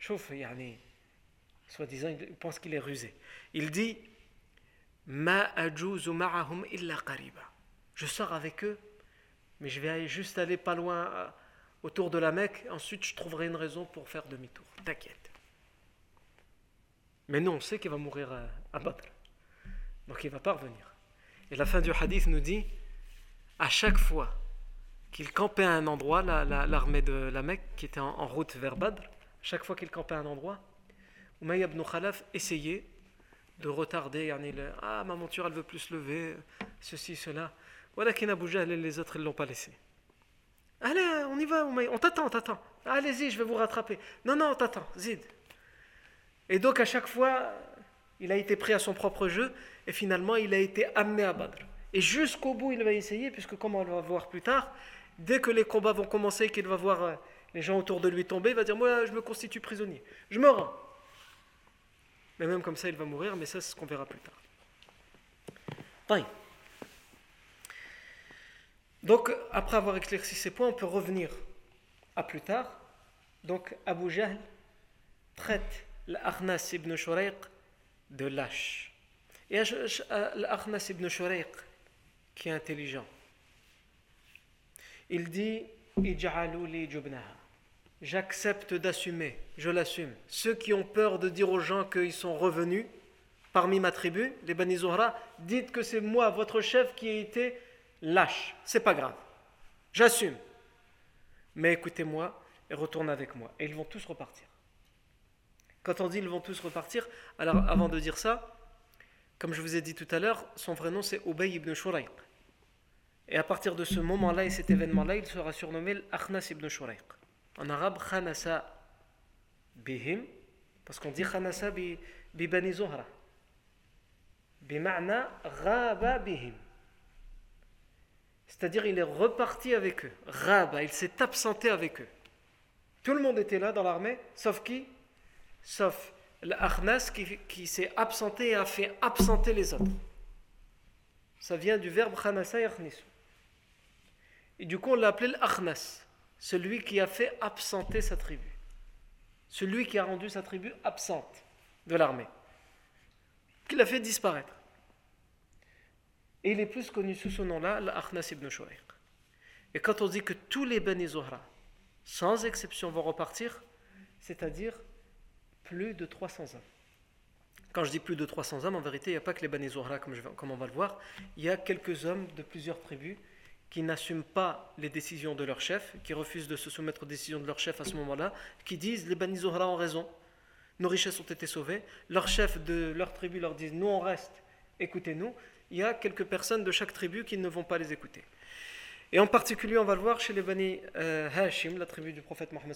Speaker 1: Chouf, yani, soi-disant, il pense qu'il est rusé. Il dit Ma. Je sors avec eux, mais je vais juste aller pas loin euh, autour de la Mecque. Ensuite, je trouverai une raison pour faire demi-tour. T'inquiète. Mais non, on sait qu'il va mourir à, Badr. Donc il va pas revenir. Et la fin du hadith nous dit à chaque fois qu'il campait à un endroit, l'armée de la Mecque qui était en, route vers Badr, chaque fois qu'il campait à un endroit, Umayy ibn Khalaf essayait de retarder. ah, ma monture, elle veut plus se lever, ceci, cela. Voilà qu'In Abu et les autres, ils ne l'ont pas laissé. Allez, on y va, on t'attend, on t'attend. Allez-y, je vais vous rattraper. Non, non, on t'attend, Zid. Et donc, à chaque fois, il a été pris à son propre jeu, et finalement, il a été amené à Badr. Et jusqu'au bout, il va essayer, puisque comme on va voir plus tard, dès que les combats vont commencer, qu'il va voir euh, les gens autour de lui tomber, il va dire Moi, je me constitue prisonnier, je me rends. Mais même comme ça, il va mourir, mais ça, c'est ce qu'on verra plus tard. Donc, après avoir éclairci ces points, on peut revenir à plus tard. Donc, Abu Jahl traite l'Akhnas ibn Shurayq de lâche. Et l'Akhnas ibn Shurayq, qui est intelligent. Il dit J'accepte d'assumer, je l'assume. Ceux qui ont peur de dire aux gens qu'ils sont revenus parmi ma tribu, les Bani Zohra, dites que c'est moi, votre chef, qui ai été lâche. C'est pas grave. J'assume. Mais écoutez-moi et retournez avec moi. Et ils vont tous repartir. Quand on dit ils vont tous repartir, alors avant de dire ça, comme je vous ai dit tout à l'heure, son vrai nom c'est Ubay ibn Shurayq. Et à partir de ce moment-là et cet événement-là, il sera surnommé l'Akhnas ibn Shurayq. En arabe, Khanasa bihim, parce qu'on dit Khanasa bi, bani Zohra. Bima'na ghaba bihim. C'est-à-dire, il est reparti avec eux. Raba, il s'est absenté avec eux. Tout le monde était là dans l'armée, sauf qui? Sauf l'Akhnas qui, qui s'est absenté et a fait absenter les autres. Ça vient du verbe khanasa yakhnisu. Et du coup, on l'a appelé l'Akhnas, celui qui a fait absenter sa tribu. Celui qui a rendu sa tribu absente de l'armée. Qui l'a fait disparaître. Et il est plus connu sous ce nom-là, l'Akhnas ibn Shuraiq. Et quand on dit que tous les Bani Zuhra, sans exception, vont repartir, c'est-à-dire plus de 300 hommes. Quand je dis plus de 300 hommes, en vérité, il n'y a pas que les Bani Zuhra, comme, comme on va le voir, il y a quelques hommes de plusieurs tribus qui n'assument pas les décisions de leur chef, qui refusent de se soumettre aux décisions de leur chef à ce moment-là, qui disent les Bani Zuhra ont raison, nos richesses ont été sauvées, leur chef de leur tribu leur dit nous on reste, écoutez-nous. Il y a quelques personnes de chaque tribu qui ne vont pas les écouter. Et en particulier, on va le voir chez les Bani euh, Hashim, la tribu du prophète Mohammed.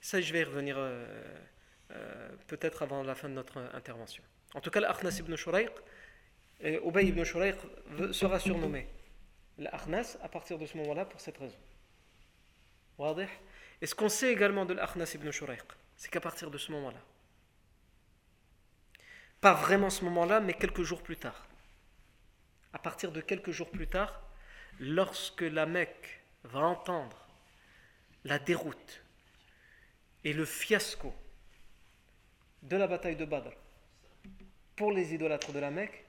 Speaker 1: Ça, je vais y revenir euh, euh, peut-être avant la fin de notre intervention. En tout cas, l'Akhnas ibn Shurayq, et ibn Shurayq sera surnommé l'Akhnas à partir de ce moment-là pour cette raison. Et ce qu'on sait également de l'Akhnas ibn Shurayq, c'est qu'à partir de ce moment-là, pas vraiment ce moment-là, mais quelques jours plus tard, à partir de quelques jours plus tard, lorsque la Mecque va entendre la déroute et le fiasco de la bataille de Badr pour les idolâtres de la Mecque,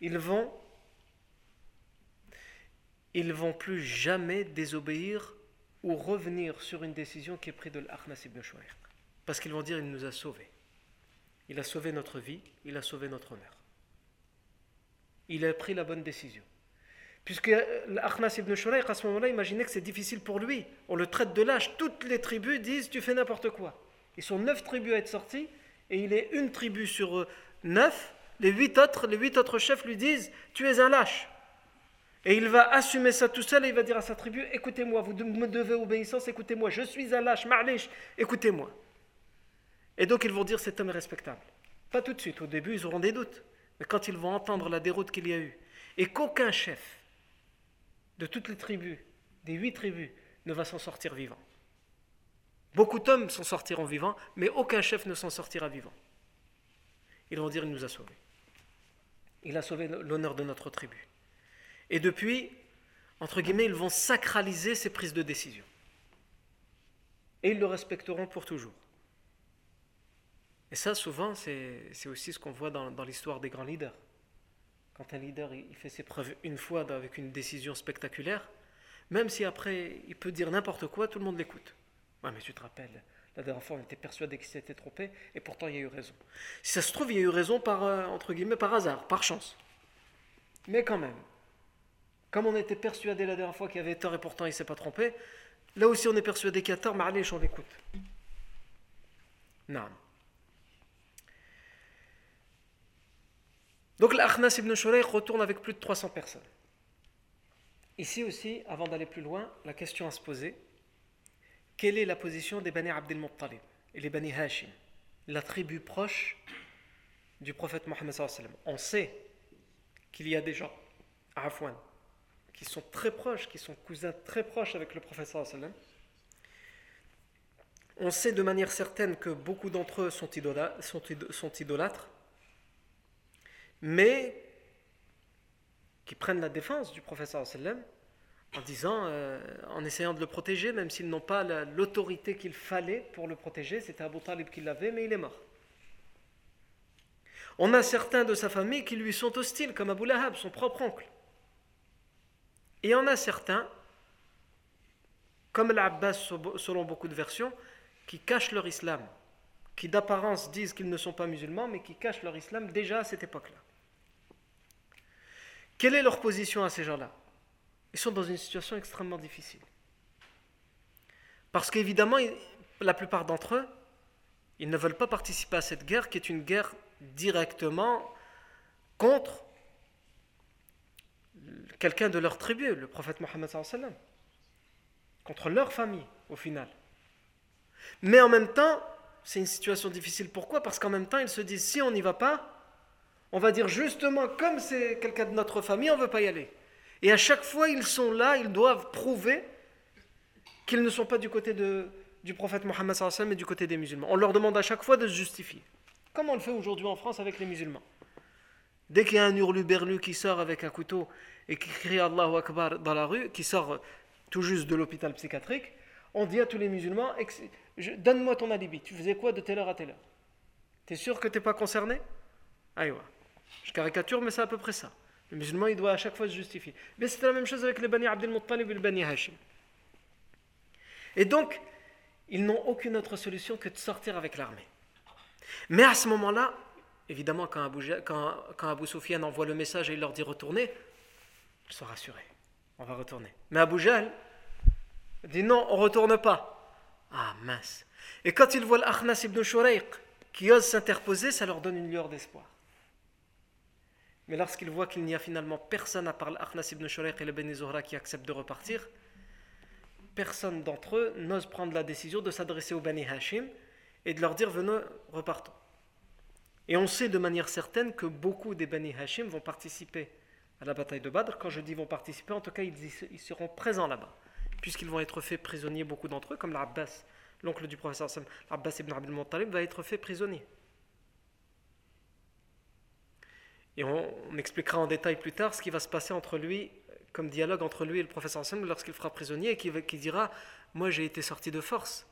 Speaker 1: ils vont ils vont plus jamais désobéir ou revenir sur une décision qui est prise de l'Akhnas ibn Shuayq. Parce qu'ils vont dire il nous a sauvés. Il a sauvé notre vie, il a sauvé notre honneur. Il a pris la bonne décision. Puisque l'Akhnas ibn Shurayq, à ce moment-là, imaginait que c'est difficile pour lui. On le traite de lâche. Toutes les tribus disent Tu fais n'importe quoi. Ils sont neuf tribus à être sorties, et il est une tribu sur neuf. Les huit autres, les huit autres chefs lui disent Tu es un lâche. Et il va assumer ça tout seul et il va dire à sa tribu Écoutez-moi, vous me devez obéissance, écoutez-moi, je suis un lâche, marlich, écoutez-moi. Et donc ils vont dire Cet homme est respectable. Pas tout de suite, au début ils auront des doutes. Mais quand ils vont entendre la déroute qu'il y a eu, et qu'aucun chef de toutes les tribus, des huit tribus, ne va s'en sortir vivant. Beaucoup d'hommes s'en sortiront vivants, mais aucun chef ne s'en sortira vivant. Ils vont dire il nous a sauvés. Il a sauvé l'honneur de notre tribu. Et depuis, entre guillemets, ils vont sacraliser ces prises de décision. Et ils le respecteront pour toujours. Et ça, souvent, c'est aussi ce qu'on voit dans, l'histoire des grands leaders. Quand un leader il fait ses preuves une fois avec une décision spectaculaire, même si après il peut dire n'importe quoi, tout le monde l'écoute. Ouais, mais tu te rappelles, la dernière fois on était persuadé qu'il s'était trompé, et pourtant il y a eu raison. Si ça se trouve, il y a eu raison par, euh, entre guillemets, par hasard, par chance. Mais quand même, comme on était persuadé la dernière fois qu'il avait tort et pourtant il ne s'est pas trompé, là aussi on est persuadé qu'il a tort, mais allez, on l'écoute. Non. Donc l'Akhnas ibn Shurayq retourne avec plus de 300 personnes. Ici aussi, avant d'aller plus loin, la question à se poser, quelle est la position des Bani Abdel Muttalib et les Bani Hashim, la tribu proche du prophète Mohammed On sait qu'il y a des gens, à Afouane, qui sont très proches, qui sont cousins très proches avec le sallam. On sait de manière certaine que beaucoup d'entre eux sont, idolâtres, mais qui prennent la défense du sallam en disant, euh, en essayant de le protéger, même s'ils n'ont pas l'autorité qu'il fallait pour le protéger, c'était Abu Talib qui l'avait, mais il est mort. On a certains de sa famille qui lui sont hostiles, comme Abu Lahab, son propre oncle. Et il y en a certains, comme l'Abbas selon beaucoup de versions, qui cachent leur islam, qui d'apparence disent qu'ils ne sont pas musulmans, mais qui cachent leur islam déjà à cette époque-là. Quelle est leur position à ces gens-là? Ils sont dans une situation extrêmement difficile. Parce qu'évidemment, la plupart d'entre eux, ils ne veulent pas participer à cette guerre qui est une guerre directement contre quelqu'un de leur tribu, le prophète Mohammed contre leur famille au final. Mais en même temps, c'est une situation difficile. Pourquoi? Parce qu'en même temps, ils se disent si on n'y va pas, on va dire justement comme c'est quelqu'un de notre famille, on ne veut pas y aller. Et à chaque fois, ils sont là, ils doivent prouver qu'ils ne sont pas du côté du prophète Mohammed et du côté des musulmans. On leur demande à chaque fois de se justifier. Comme on le fait aujourd'hui en France avec les musulmans? Dès qu'il y a un hurluberlu qui sort avec un couteau et qui crie Allahu Akbar dans la rue, qui sort tout juste de l'hôpital psychiatrique, on dit à tous les musulmans Donne-moi ton alibi, tu faisais quoi de telle heure à telle heure? T'es sûr que t'es pas concerné? Aïwa. Je caricature, mais c'est à peu près ça. Le musulman, il doit à chaque fois se justifier. Mais c'est la même chose avec les Bani Abdel Muttalib et les Bani Hashim. Et donc, ils n'ont aucune autre solution que de sortir avec l'armée. Mais à ce moment-là, évidemment, quand Abu, Soufiane envoie le message et il leur dit retournez, ils sont rassurés. On va retourner. Mais Abu Jahl dit non, on ne retourne pas. Ah mince. Et quand ils voient l'Akhnas ibn Shurayq qui ose s'interposer, ça leur donne une lueur d'espoir. Mais lorsqu'ils voient qu'il n'y a finalement personne à part l'Akhnas ibn Shurayq et le Beni Zohra qui acceptent de repartir, personne d'entre eux n'ose prendre la décision de s'adresser au Bani Hashim et de leur dire venez, repartons. Et on sait de manière certaine que beaucoup des Bani Hashim vont participer à la bataille de Badr. Quand je dis vont participer, en tout cas, ils, seront présents là-bas, puisqu'ils vont être faits prisonniers, beaucoup d'entre eux, comme l'Abbas, l'oncle du professeur l'Abbas ibn Abdul Muttalib, va être fait prisonnier. Et on, expliquera en détail plus tard ce qui va se passer entre lui, comme dialogue entre lui et le professeur Sam lorsqu'il fera prisonnier et qui dira Moi j'ai été sorti de force,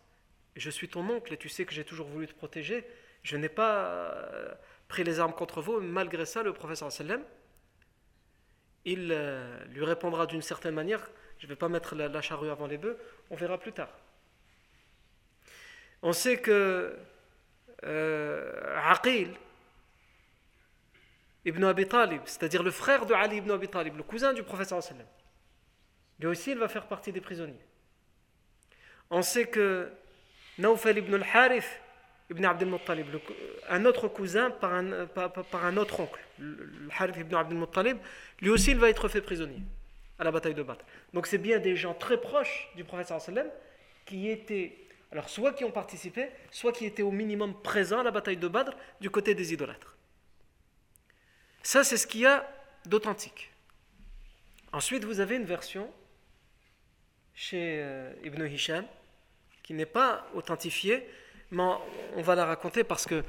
Speaker 1: je suis ton oncle et tu sais que j'ai toujours voulu te protéger, je n'ai pas euh, pris les armes contre vous, malgré ça, le professeur sallam, il euh, lui répondra d'une certaine manière, je ne vais pas mettre la, charrue avant les bœufs, on verra plus tard. On sait que euh, Aqil ibn Abi Talib, c'est-à-dire le frère de Ali ibn Abi Talib, le cousin du professeur sallam, lui aussi il va faire partie des prisonniers. On sait que Naufal ibn al-Harith ibn Abdel Muttalib, un autre cousin par un, un autre oncle, le ibn Abdel Muttalib, lui aussi il va être fait prisonnier à la bataille de Badr. Donc c'est bien des gens très proches du prophète qui étaient, alors soit qui ont participé, soit qui étaient au minimum présents à la bataille de Badr du côté des idolâtres. Ça c'est ce qu'il y a d'authentique. Ensuite vous avez une version chez euh, Ibn Hisham qui n'est pas authentifiée, mais on va la raconter parce que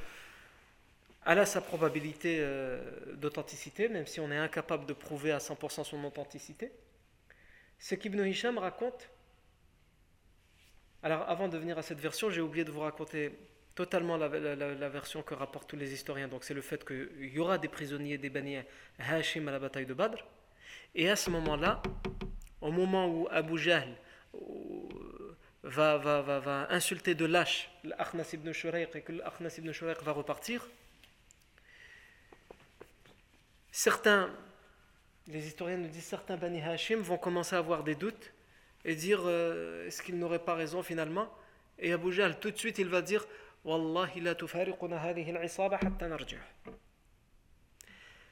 Speaker 1: elle a sa probabilité euh, d'authenticité, même si on est incapable de prouver à 100% son authenticité. Ce qu'Ibn Hisham raconte. Alors, avant de venir à cette version, j'ai oublié de vous raconter totalement la, version que rapportent tous les historiens. Donc, c'est le fait qu'il y aura des prisonniers des Bani Hashim à la bataille de Badr. Et à ce moment-là, au moment où Abu Jahl, va, va, va, va insulter de lâche l'Akhnas ibn Shurayq et que l'Akhnas ibn Shurayq va repartir, certains, les historiens nous disent, certains Bani Hashim vont commencer à avoir des doutes et dire euh, est-ce qu'il n'aurait pas raison finalement? Et Abu Jahl, tout de suite, il va dire Wallahi la.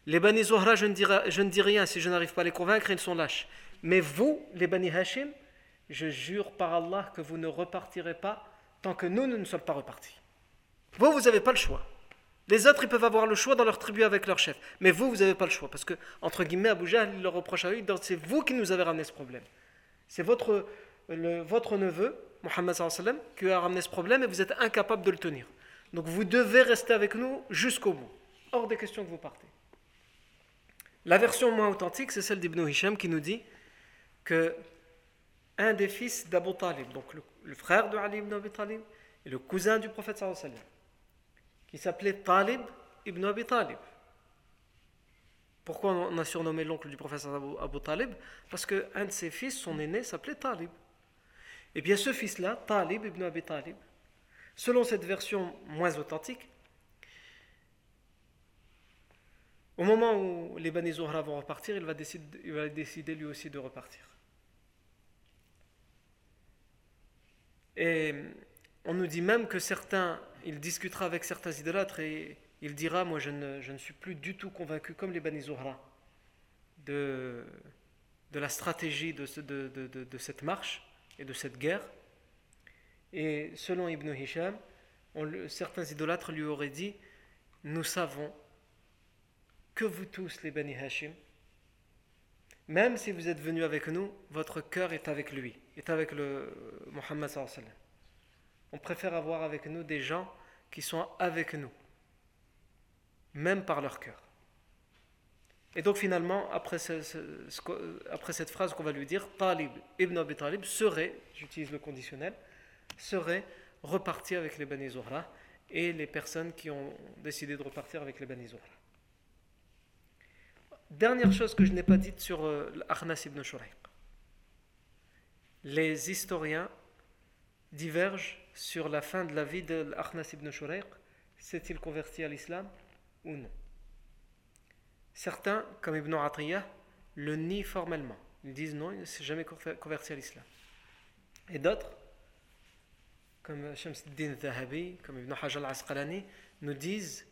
Speaker 1: Les Bani Zohra, je ne, dis, je ne dis rien si je n'arrive pas à les convaincre, ils sont lâches. Mais vous, les Bani Hashim, je jure par Allah que vous ne repartirez pas tant que nous, ne sommes pas repartis. Vous, vous n'avez pas le choix. Les autres, ils peuvent avoir le choix dans leur tribu avec leur chef. Mais vous, vous n'avez pas le choix. Parce que, entre guillemets, Abu Jahl, il leur reproche à eux, c'est vous qui nous avez ramené ce problème. C'est votre, votre neveu, Mohammed qui a ramené ce problème et vous êtes incapable de le tenir. Donc vous devez rester avec nous jusqu'au bout. Hors des questions que vous partez. La version moins authentique, c'est celle d'Ibn Hisham qui nous dit que un des fils d'Abu Talib, donc le, frère de Ali ibn Abi Talib et le cousin du prophète sallallahu alayhi wa sallam, qui s'appelait Talib ibn Abi Talib. Pourquoi on a surnommé l'oncle du prophète Abu, Talib? Parce qu'un de ses fils, son aîné, s'appelait Talib. Et bien ce fils-là, Talib ibn Abi Talib, selon cette version moins authentique, au moment où les Bani Zohra vont repartir, il va, décider, il va décider lui aussi de repartir. Et on nous dit même que certains, il discutera avec certains idolâtres et il dira Moi, je ne, je ne suis plus du tout convaincu, comme les Bani Zohra, de, de la stratégie de, de, de, de, cette marche et de cette guerre. Et selon Ibn Hisham, certains idolâtres lui auraient dit Nous savons que vous tous, les Bani Hashim, même si vous êtes venu avec nous, votre cœur est avec lui, est avec le sallallahu On préfère avoir avec nous des gens qui sont avec nous, même par leur cœur. Et donc finalement, après, cette phrase qu'on va lui dire, Talib ibn Abi Talib serait, j'utilise le conditionnel, serait reparti avec les Bani Zuhra et les personnes qui ont décidé de repartir avec les Bani Zuhra. Dernière chose que je n'ai pas dite sur euh, ibn Shuraiq. Les historiens divergent sur la fin de la vie de l'Arnas ibn Shuraiq. S'est-il converti à l'islam ou non? Certains, comme Ibn Atiyah, le nient formellement. Ils disent non, il ne s'est jamais converti à l'islam. Et d'autres, comme Shamsuddin Zahabi, comme Ibn Hajar al-Asqalani, nous disent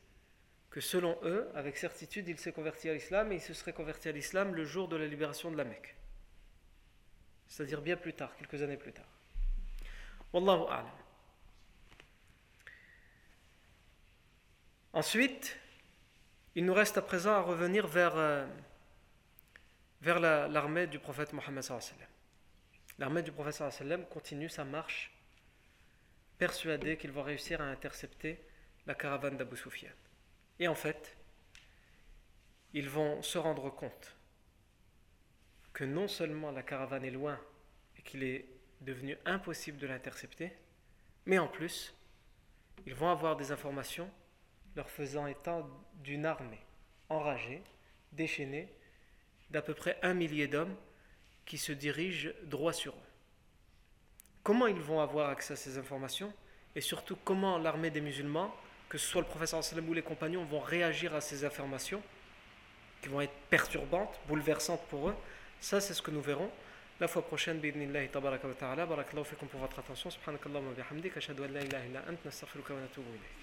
Speaker 1: que selon eux, avec certitude, il s'est converti à l'islam et il se serait converti à l'islam le jour de la libération de la Mecque. C'est-à-dire bien plus tard, quelques années plus tard. Wallahu. Ensuite, il nous reste à présent à revenir vers, euh, vers l'armée du prophète Mohammed. L'armée du prophète continue sa marche persuadée qu'ils vont réussir à intercepter la caravane d'Abu Sufyan. Et en fait, ils vont se rendre compte que non seulement la caravane est loin et qu'il est devenu impossible de l'intercepter, mais en plus, ils vont avoir des informations leur faisant état d'une armée enragée, déchaînée, d'à peu près un millier d'hommes qui se dirigent droit sur eux. Comment ils vont avoir accès à ces informations et surtout comment l'armée des musulmans, que ce soit le professeur sallam ou les compagnons, vont réagir à ces informations qui vont être perturbantes, bouleversantes pour eux. Ça, c'est ce que nous verrons la fois prochaine. Bidnillahi tabaraka wa ta'ala. Barakallahu fikum pour votre attention. Subhanakallahu wa bihamdik. Ashhadu an la ilaha illa ant. Nastaghfiruka wa natubu ilayk.